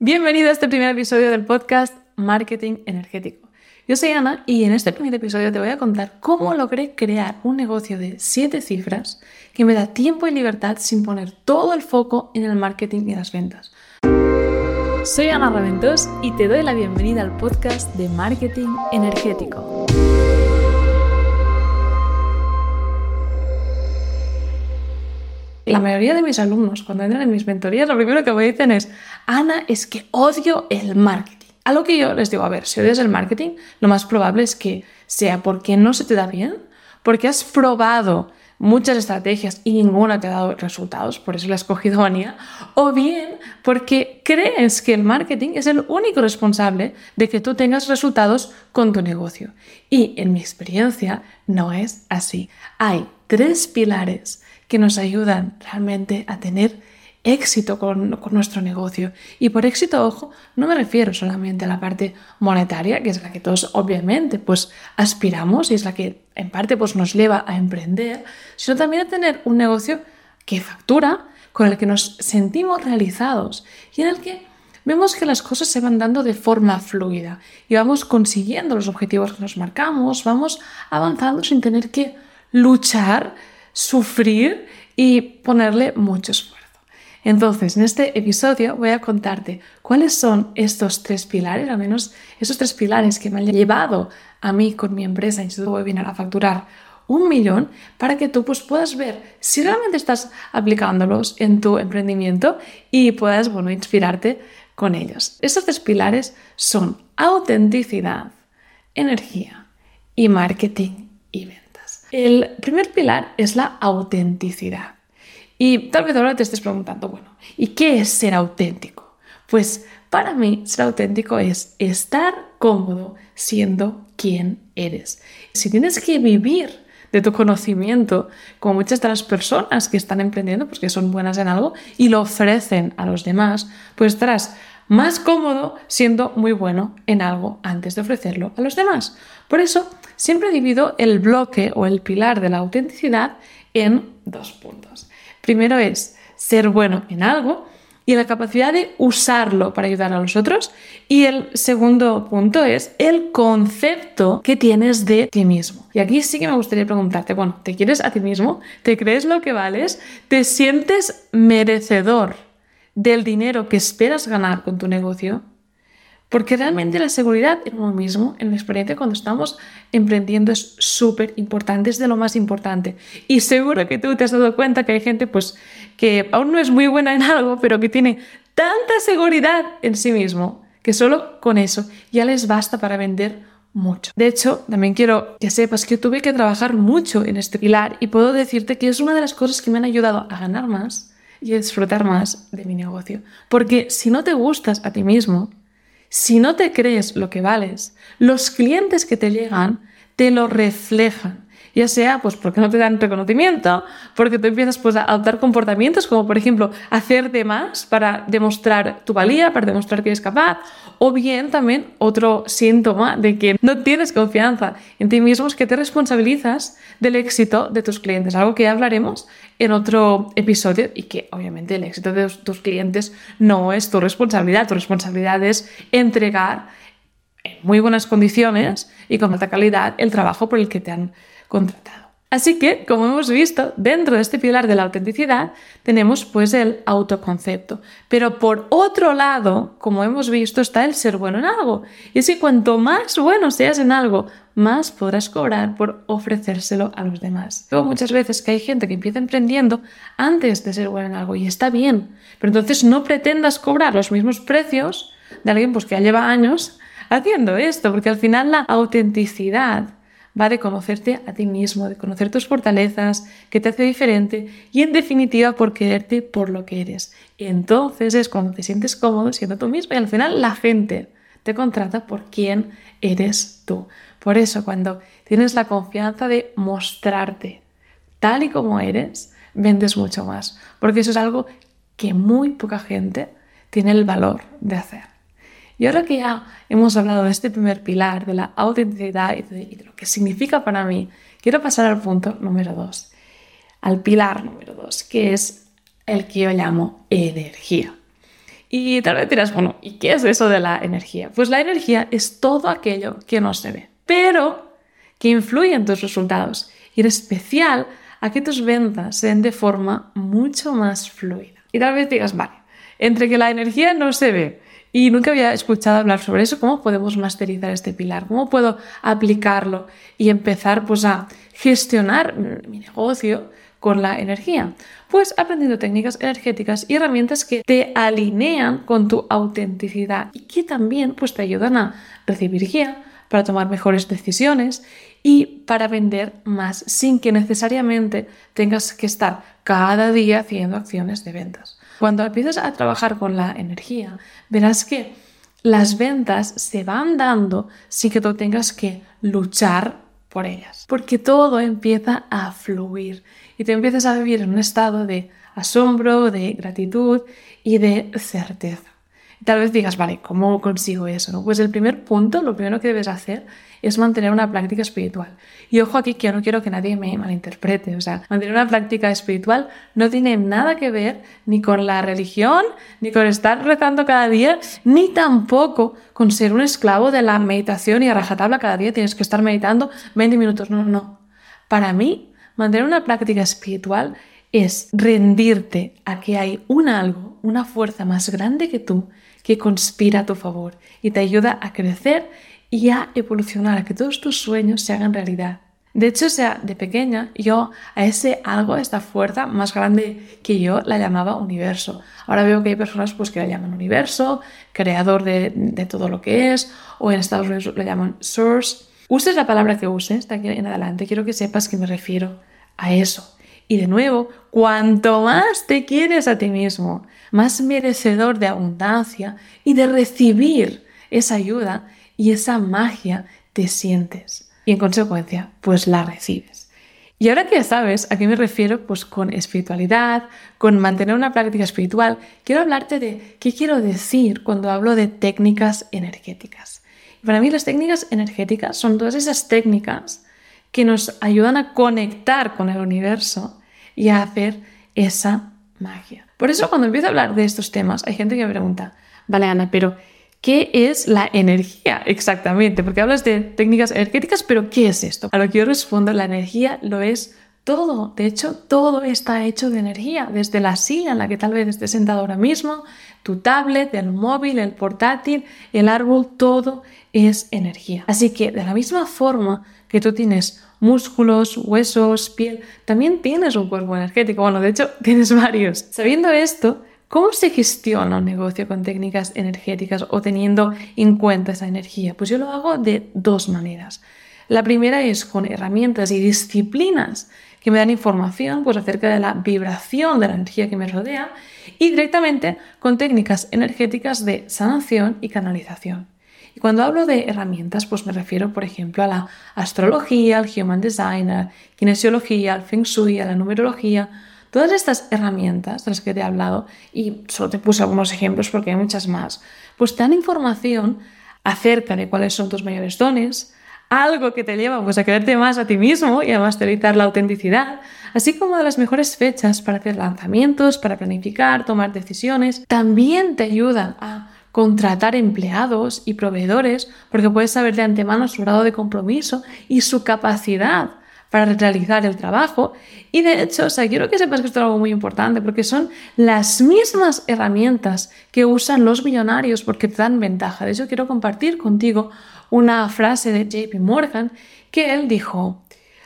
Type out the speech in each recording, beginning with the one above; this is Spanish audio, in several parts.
Bienvenido a este primer episodio del podcast Marketing Energético. Yo soy Ana y en este primer episodio te voy a contar cómo logré crear un negocio de 7 cifras que me da tiempo y libertad sin poner todo el foco en el marketing y las ventas. Soy Ana Raventós y te doy la bienvenida al podcast de Marketing Energético. La mayoría de mis alumnos, cuando entran en mis mentorías, lo primero que me dicen es, Ana, es que odio el marketing. A lo que yo les digo, a ver, si odias el marketing, lo más probable es que sea porque no se te da bien, porque has probado muchas estrategias y ninguna te ha dado resultados, por eso le has cogido manía, o bien porque crees que el marketing es el único responsable de que tú tengas resultados con tu negocio. Y en mi experiencia no es así. Hay tres pilares que nos ayudan realmente a tener éxito con, nuestro negocio. Y por éxito, ojo, no me refiero solamente a la parte monetaria, que es la que todos obviamente pues aspiramos y es la que en parte pues nos lleva a emprender, sino también a tener un negocio que factura, con el que nos sentimos realizados y en el que vemos que las cosas se van dando de forma fluida y vamos consiguiendo los objetivos que nos marcamos, vamos avanzando sin tener que luchar sufrir y ponerle mucho esfuerzo. Entonces, en este episodio voy a contarte cuáles son estos tres pilares, al menos esos tres pilares que me han llevado a mí con mi empresa Instituto Webinar a facturar un millón para que tú pues, puedas ver si realmente estás aplicándolos en tu emprendimiento y puedas bueno, inspirarte con ellos. Estos tres pilares son autenticidad, energía y marketing y ventas. El primer pilar es la autenticidad. Y tal vez ahora te estés preguntando, bueno, ¿y qué es ser auténtico? Pues para mí ser auténtico es estar cómodo siendo quien eres. Si tienes que vivir de tu conocimiento, como muchas de las personas que están emprendiendo, pues que son buenas en algo y lo ofrecen a los demás, pues estarás más cómodo siendo muy bueno en algo antes de ofrecerlo a los demás. Por eso, siempre divido el bloque o el pilar de la autenticidad en dos puntos. Primero es ser bueno en algo y la capacidad de usarlo para ayudar a los otros. Y el segundo punto es el concepto que tienes de ti mismo. Y aquí sí que me gustaría preguntarte, bueno, ¿te quieres a ti mismo? ¿Te crees lo que vales? ¿Te sientes merecedor del dinero que esperas ganar con tu negocio? Porque realmente la seguridad en uno mismo, en mi experiencia cuando estamos emprendiendo, es súper importante, es de lo más importante. Y seguro que tú te has dado cuenta que hay gente pues, que aún no es muy buena en algo, pero que tiene tanta seguridad en sí mismo que solo con eso ya les basta para vender mucho. De hecho, también quiero que sepas que tuve que trabajar mucho en este pilar y puedo decirte que es una de las cosas que me han ayudado a ganar más y disfrutar más de mi negocio. Porque si no te gustas a ti mismo, si no te crees lo que vales, los clientes que te llegan te lo reflejan ya sea pues porque no te dan reconocimiento, porque tú empiezas pues a adoptar comportamientos como por ejemplo hacer de más para demostrar tu valía, para demostrar que eres capaz, o bien también otro síntoma de que no tienes confianza en ti mismo es que te responsabilizas del éxito de tus clientes, algo que ya hablaremos en otro episodio y que obviamente el éxito de tus clientes no es tu responsabilidad, tu responsabilidad es entregar en muy buenas condiciones y con alta calidad el trabajo por el que te han contratado. Así que, como hemos visto, dentro de este pilar de la autenticidad tenemos pues el autoconcepto. Pero por otro lado, como hemos visto, está el ser bueno en algo. Y es que cuanto más bueno seas en algo, más podrás cobrar por ofrecérselo a los demás. Veo muchas veces que hay gente que empieza emprendiendo antes de ser bueno en algo y está bien. Pero entonces no pretendas cobrar los mismos precios de alguien pues, que ya lleva años haciendo esto, porque al final la autenticidad va de conocerte a ti mismo, de conocer tus fortalezas, qué te hace diferente y en definitiva por quererte por lo que eres. entonces es cuando te sientes cómodo siendo tú mismo y al final la gente te contrata por quién eres tú. Por eso cuando tienes la confianza de mostrarte tal y como eres, vendes mucho más, porque eso es algo que muy poca gente tiene el valor de hacer. Y ahora que ya hemos hablado de este primer pilar, de la autenticidad y de, lo que significa para mí, quiero pasar al punto número dos, al pilar número dos, que es el que yo llamo energía. Y tal vez dirás, bueno, ¿y qué es eso de la energía? Pues la energía es todo aquello que no se ve, pero que influye en tus resultados y en especial a que tus ventas sean de forma mucho más fluida. Y tal vez digas, vale, entre que la energía no se ve y nunca había escuchado hablar sobre eso, ¿cómo podemos masterizar este pilar? ¿Cómo puedo aplicarlo y empezar pues a gestionar mi negocio con la energía? Pues aprendiendo técnicas energéticas y herramientas que te alinean con tu autenticidad y que también pues te ayudan a recibir guía para tomar mejores decisiones y para vender más sin que necesariamente tengas que estar cada día haciendo acciones de ventas. Cuando empiezas a trabajar con la energía, verás que las ventas se van dando sin que tú tengas que luchar por ellas, porque todo empieza a fluir y te empiezas a vivir en un estado de asombro, de gratitud y de certeza. Tal vez digas, vale, ¿cómo consigo eso? No? Pues el primer punto, lo primero que debes hacer es mantener una práctica espiritual. Y ojo aquí que yo no quiero que nadie me malinterprete. O sea, mantener una práctica espiritual no tiene nada que ver ni con la religión, ni con estar rezando cada día, ni tampoco con ser un esclavo de la meditación y a rajatabla cada día tienes que estar meditando 20 minutos. No, no. Para mí, mantener una práctica espiritual es rendirte a que hay un algo, una fuerza más grande que tú que conspira a tu favor y te ayuda a crecer y a evolucionar, a que todos tus sueños se hagan realidad. De hecho, sea, de pequeña, yo a ese algo, a esta fuerza más grande que yo, la llamaba universo. Ahora veo que hay personas pues, que la llaman universo, creador de, de todo lo que es, o en Estados Unidos lo llaman source. Uses la palabra que uses de aquí en adelante, quiero que sepas que me refiero a eso. Y de nuevo, cuanto más te quieres a ti mismo, más merecedor de abundancia y de recibir esa ayuda y esa magia te sientes. Y en consecuencia, pues la recibes. Y ahora que ya sabes a qué me refiero, pues con espiritualidad, con mantener una práctica espiritual, quiero hablarte de qué quiero decir cuando hablo de técnicas energéticas. para mí las técnicas energéticas son todas esas técnicas que nos ayudan a conectar con el universo y a hacer esa magia. Por eso cuando empiezo a hablar de estos temas, hay gente que me pregunta, vale Ana, pero ¿qué es la energía exactamente? Porque hablas de técnicas energéticas, pero ¿qué es esto? A lo que yo respondo, la energía lo es todo. De hecho, todo está hecho de energía, desde la silla en la que tal vez estés sentado ahora mismo, tu tablet, el móvil, el portátil, el árbol, todo es energía. Así que de la misma forma que tú tienes músculos, huesos, piel, también tienes un cuerpo energético. Bueno, de hecho, tienes varios. Sabiendo esto, ¿cómo se gestiona un negocio con técnicas energéticas o teniendo en cuenta esa energía? Pues yo lo hago de dos maneras. La primera es con herramientas y disciplinas que me dan información pues, acerca de la vibración de la energía que me rodea y directamente con técnicas energéticas de sanación y canalización. Y cuando hablo de herramientas, pues me refiero, por ejemplo, a la astrología, al human design, a la kinesiología, al feng shui, a la numerología. Todas estas herramientas de las que te he hablado, y solo te puse algunos ejemplos porque hay muchas más, pues te dan información acerca de cuáles son tus mayores dones, algo que te lleva pues, a quererte más a ti mismo y a masterizar la autenticidad, así como de las mejores fechas para hacer lanzamientos, para planificar, tomar decisiones. También te ayuda a contratar empleados y proveedores porque puedes saber de antemano su grado de compromiso y su capacidad para realizar el trabajo. Y de hecho, quiero que sepas que esto es algo muy importante porque son las mismas herramientas que usan los millonarios porque te dan ventaja. De hecho, quiero compartir contigo una frase de JP Morgan que él dijo,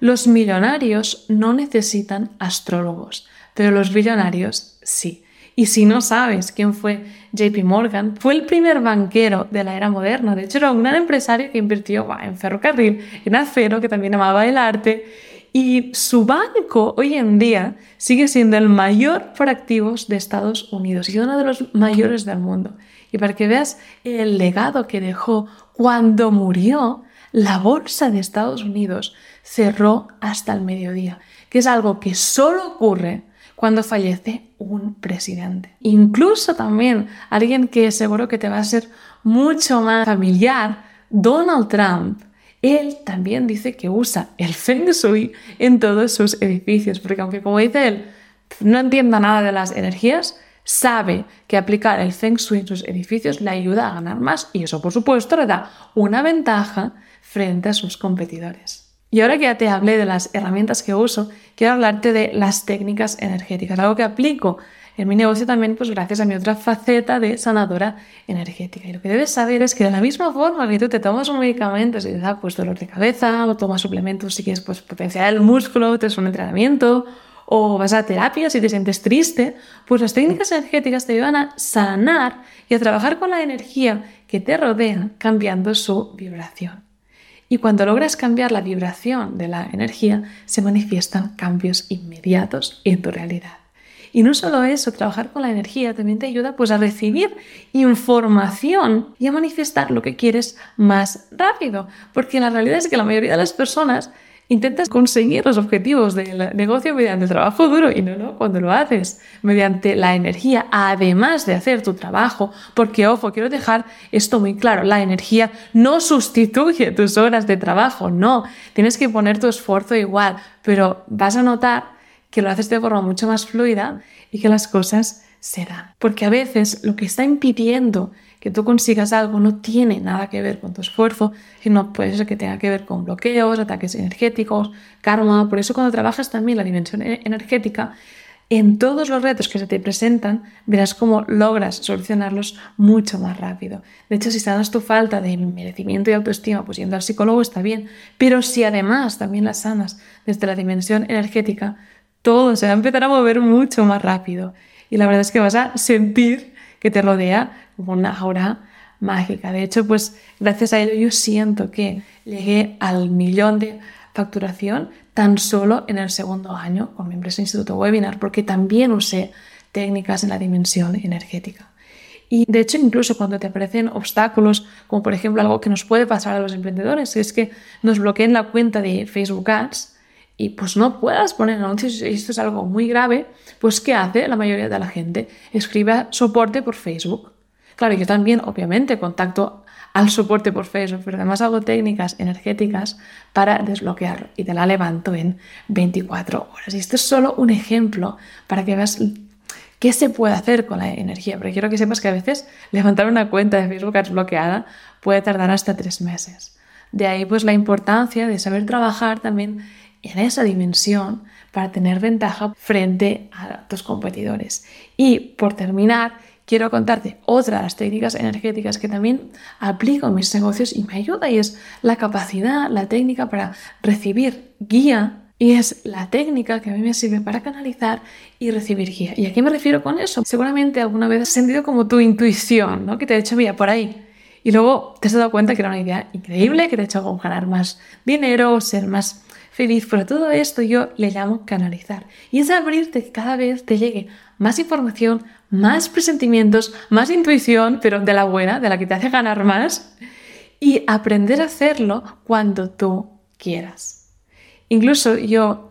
los millonarios no necesitan astrólogos, pero los billonarios sí. Y si no sabes quién fue JP Morgan, fue el primer banquero de la era moderna. De hecho, era un gran empresario que invirtió en ferrocarril, en acero, que también amaba el arte. Y su banco hoy en día sigue siendo el mayor por activos de Estados Unidos y uno de los mayores del mundo. Y para que veas el legado que dejó cuando murió, la bolsa de Estados Unidos cerró hasta el mediodía, que es algo que solo ocurre cuando fallece un presidente. Incluso también alguien que seguro que te va a ser mucho más familiar, Donald Trump, él también dice que usa el Feng Shui en todos sus edificios, porque aunque como dice él, no entienda nada de las energías, sabe que aplicar el Feng Shui en sus edificios le ayuda a ganar más y eso por supuesto le da una ventaja frente a sus competidores. Y ahora que ya te hablé de las herramientas que uso, quiero hablarte de las técnicas energéticas, algo que aplico en mi negocio también, pues gracias a mi otra faceta de sanadora energética. Y lo que debes saber es que de la misma forma que tú te tomas un medicamento, si te da pues dolor de cabeza, o tomas suplementos si quieres pues potenciar el músculo, te un entrenamiento, o vas a terapia si te sientes triste, pues las técnicas energéticas te ayudan a sanar y a trabajar con la energía que te rodea cambiando su vibración. Y cuando logras cambiar la vibración de la energía, se manifiestan cambios inmediatos en tu realidad. Y no solo eso, trabajar con la energía también te ayuda pues a recibir información y a manifestar lo que quieres más rápido, porque la realidad es que la mayoría de las personas Intentas conseguir los objetivos del negocio mediante trabajo duro y no, no, cuando lo haces mediante la energía, además de hacer tu trabajo, porque ojo, quiero dejar esto muy claro, la energía no sustituye tus horas de trabajo, no, tienes que poner tu esfuerzo igual, pero vas a notar que lo haces de forma mucho más fluida y que las cosas se dan. Porque a veces lo que está impidiendo que tú consigas algo no tiene nada que ver con tu esfuerzo, sino puede ser que tenga que ver con bloqueos, ataques energéticos, karma. Por eso cuando trabajas también la dimensión e-, energética, en todos los retos que se te presentan, verás cómo logras solucionarlos mucho más rápido. De hecho, si sanas tu falta de merecimiento y autoestima, pues yendo al psicólogo está bien, pero si además también la sanas desde la dimensión energética, todo se va a empezar a mover mucho más rápido. Y la verdad es que vas a sentir que te rodea una aura mágica. De hecho, pues gracias a ello yo siento que llegué al millón de facturación tan solo en el segundo año con mi empresa Instituto Webinar, porque también usé técnicas en la dimensión energética. Y de hecho, incluso cuando te aparecen obstáculos, como por ejemplo algo que nos puede pasar a los emprendedores, es que nos bloqueen la cuenta de Facebook Ads y pues no puedas poner anuncios esto es algo muy grave, pues ¿qué hace la mayoría de la gente? Escribe soporte por Facebook. Claro, yo también, obviamente, contacto al soporte por Facebook, pero además hago técnicas energéticas para desbloquearlo y te la levanto en 24 horas. Y esto es solo un ejemplo para que veas qué se puede hacer con la energía, porque quiero que sepas que a veces levantar una cuenta de Facebook desbloqueada puede tardar hasta tres meses. De ahí pues la importancia de saber trabajar también en esa dimensión para tener ventaja frente a tus competidores. Y por terminar, quiero contarte otra de las técnicas energéticas que también aplico en mis negocios y me ayuda y es la capacidad, la técnica para recibir guía y es la técnica que a mí me sirve para canalizar y recibir guía. ¿Y a qué me refiero con eso? Seguramente alguna vez has sentido como tu intuición, ¿no? Que te ha dicho, mira, por ahí. Y luego te has dado cuenta que era una idea increíble, que te ha hecho ganar más dinero, ser más feliz, pero todo esto yo le llamo canalizar. Y es abrirte que cada vez te llegue más información, más presentimientos, más intuición, pero de la buena, de la que te hace ganar más, y aprender a hacerlo cuando tú quieras. Incluso yo,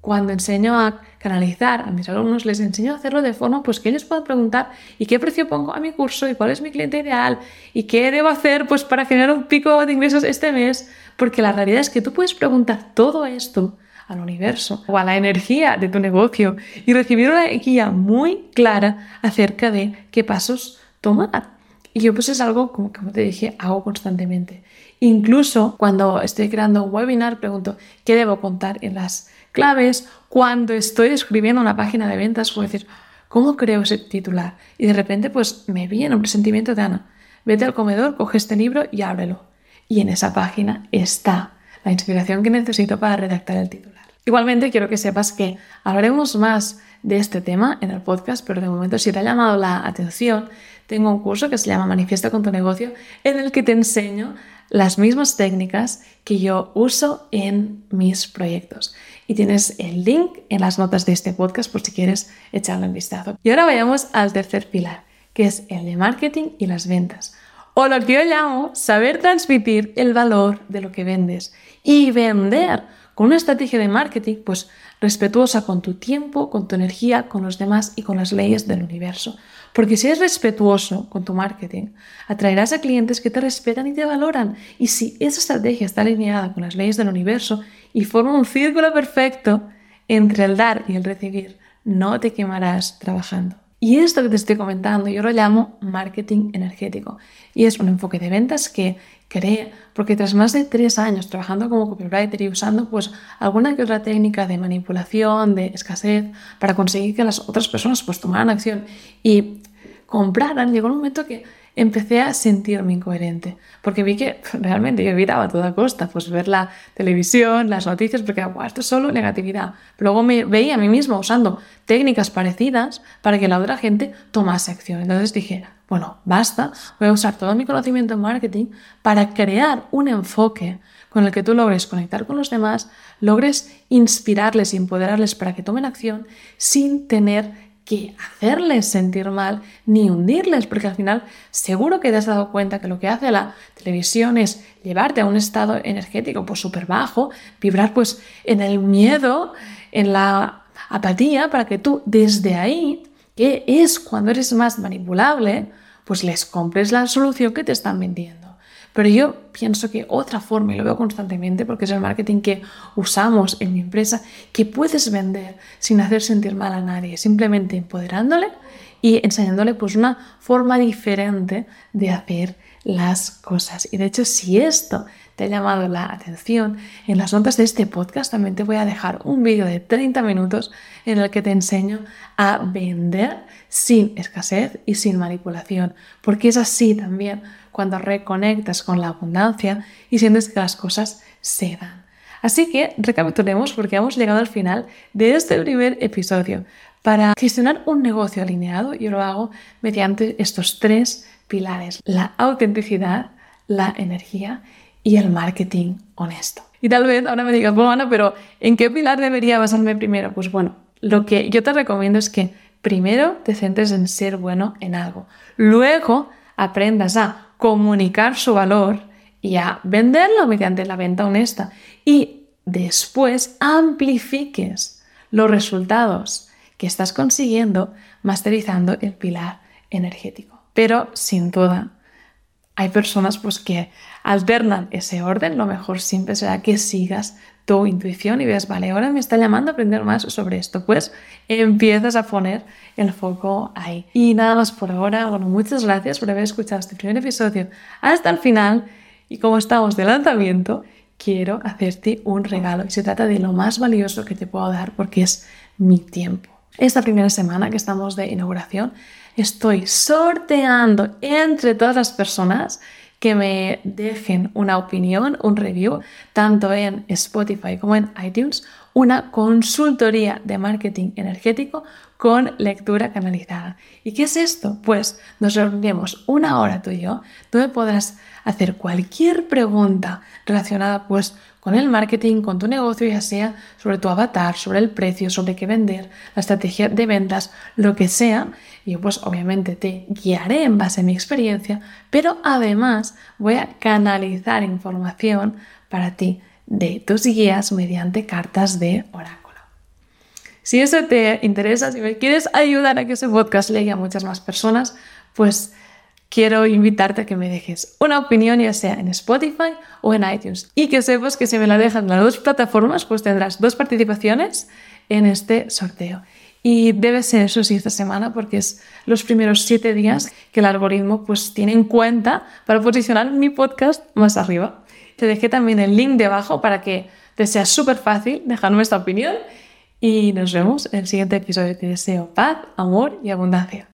cuando enseño a canalizar a mis alumnos, les enseño a hacerlo de forma pues que ellos puedan preguntar ¿y qué precio pongo a mi curso? ¿y cuál es mi cliente ideal? ¿y qué debo hacer pues para generar un pico de ingresos este mes? Porque la realidad es que tú puedes preguntar todo esto al universo o a la energía de tu negocio y recibir una guía muy clara acerca de qué pasos tomar. Y yo pues es algo, como, como te dije, hago constantemente. Incluso cuando estoy creando un webinar, pregunto qué debo contar en las claves. Cuando estoy escribiendo una página de ventas, puedo decir, ¿cómo creo ese titular? Y de repente pues me viene un presentimiento de Ana. Vete al comedor, coge este libro y ábrelo. Y en esa página está la inspiración que necesito para redactar el titular. Igualmente quiero que sepas que hablaremos más de este tema en el podcast, pero de momento si te ha llamado la atención, tengo un curso que se llama Manifiesta con tu negocio, en el que te enseño las mismas técnicas que yo uso en mis proyectos. Y tienes el link en las notas de este podcast por si quieres echarle un vistazo. Y ahora vayamos al tercer pilar, que es el de marketing y las ventas. O lo que yo llamo saber transmitir el valor de lo que vendes y vender con una estrategia de marketing pues respetuosa con tu tiempo, con tu energía, con los demás y con las leyes del universo. Porque si eres respetuoso con tu marketing, atraerás a clientes que te respetan y te valoran. Y si esa estrategia está alineada con las leyes del universo y forma un círculo perfecto entre el dar y el recibir, no te quemarás trabajando. Y esto que te estoy comentando yo lo llamo marketing energético. Y es un enfoque de ventas que creé porque tras más de tres años trabajando como copywriter y usando pues alguna que otra técnica de manipulación, de escasez, para conseguir que las otras personas pues tomaran acción y compraran, llegó un momento que empecé a sentirme incoherente, porque vi que realmente yo evitaba a toda costa pues ver la televisión, las noticias, porque esto es solo negatividad. luego me veía a mí mismo usando técnicas parecidas para que la otra gente tomase acción. Entonces dije, bueno, basta, voy a usar todo mi conocimiento en marketing para crear un enfoque con el que tú logres conectar con los demás, logres inspirarles y empoderarles para que tomen acción sin tener que hacerles sentir mal ni hundirles, porque al final seguro que te has dado cuenta que lo que hace la televisión es llevarte a un estado energético pues súper bajo, vibrar pues en el miedo, en la apatía, para que tú desde ahí, que es cuando eres más manipulable, pues les compres la solución que te están vendiendo. Pero yo pienso que otra forma, y lo veo constantemente porque es el marketing que usamos en mi empresa, que puedes vender sin hacer sentir mal a nadie, simplemente empoderándole y enseñándole pues una forma diferente de hacer las cosas. Y de hecho, si esto te ha llamado la atención, en las notas de este podcast también te voy a dejar un vídeo de 30 minutos en el que te enseño a vender sin escasez y sin manipulación, porque es así también cuando reconectas con la abundancia y sientes que las cosas se dan. Así que recapitulemos porque hemos llegado al final de este primer episodio. Para gestionar un negocio alineado, yo lo hago mediante estos tres pilares, la autenticidad, la energía y el marketing honesto. Y tal vez ahora me digas, bueno, Ana, pero ¿en qué pilar debería basarme primero? Pues bueno, lo que yo te recomiendo es que primero te centres en ser bueno en algo. Luego aprendas a comunicar su valor y a venderlo mediante la venta honesta. Y después amplifiques los resultados que estás consiguiendo masterizando el pilar energético. Pero sin duda, hay personas pues, que alternan ese orden. Lo mejor siempre será que sigas tu intuición y ves, vale, ahora me está llamando a aprender más sobre esto. Pues empiezas a poner el foco ahí. Y nada más por ahora. Bueno, muchas gracias por haber escuchado este primer episodio hasta el final. Y como estamos de lanzamiento, quiero hacerte un regalo. Y se trata de lo más valioso que te puedo dar porque es mi tiempo. Esta primera semana que estamos de inauguración, estoy sorteando entre todas las personas que me dejen una opinión, un review, tanto en Spotify como en iTunes, una consultoría de marketing energético con lectura canalizada. ¿Y qué es esto? Pues nos reuniremos una hora tú y yo, donde podrás hacer cualquier pregunta relacionada pues con el marketing, con tu negocio, ya sea sobre tu avatar, sobre el precio, sobre qué vender, la estrategia de ventas, lo que sea. Yo pues obviamente te guiaré en base a mi experiencia, pero además voy a canalizar información para ti de tus guías mediante cartas de oráculo. Si eso te interesa, si me quieres ayudar a que ese podcast llegue a muchas más personas, pues quiero invitarte a que me dejes una opinión, ya sea en Spotify o en iTunes. Y que sepas que si me la dejas en las dos plataformas, pues tendrás dos participaciones en este sorteo. Y debe ser eso sí esta semana porque es los primeros siete días que el algoritmo pues tiene en cuenta para posicionar mi podcast más arriba. Te dejé también el link de abajo para que te sea súper fácil dejarme esta opinión y nos vemos en el siguiente episodio. Te deseo paz, amor y abundancia.